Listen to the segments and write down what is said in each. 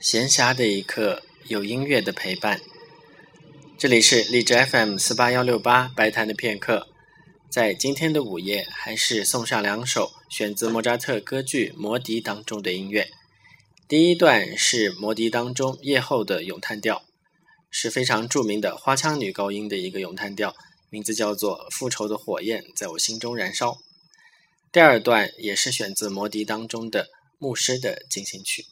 闲暇的一刻，有音乐的陪伴。这里是荔枝 FM 四八幺六八白谈的片刻。在今天的午夜，还是送上两首选自莫扎特歌剧《魔笛》当中的音乐。第一段是《魔笛》当中夜后的咏叹调，是非常著名的花腔女高音的一个咏叹调，名字叫做《复仇的火焰在我心中燃烧》。第二段也是选自《魔笛》当中的牧师的进行曲。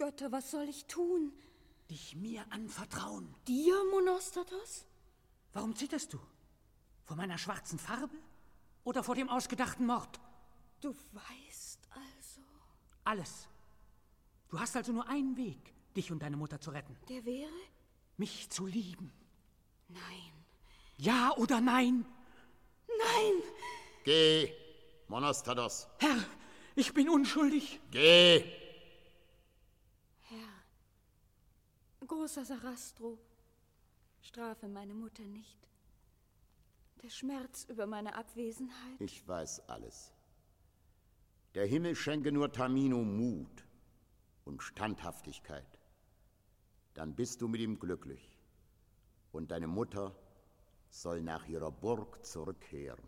Götter, was soll ich tun? Dich mir anvertrauen. Dir, Monostatos? Warum zitterst du? Vor meiner schwarzen Farbe oder vor dem ausgedachten Mord? Du weißt also. Alles. Du hast also nur einen Weg, dich und deine Mutter zu retten. Der wäre? Mich zu lieben. Nein. Ja oder nein? Nein! Geh, Monostatos. Herr, ich bin unschuldig. Geh! Großer Sarastro, strafe meine Mutter nicht. Der Schmerz über meine Abwesenheit. Ich weiß alles. Der Himmel schenke nur Tamino Mut und Standhaftigkeit. Dann bist du mit ihm glücklich. Und deine Mutter soll nach ihrer Burg zurückkehren.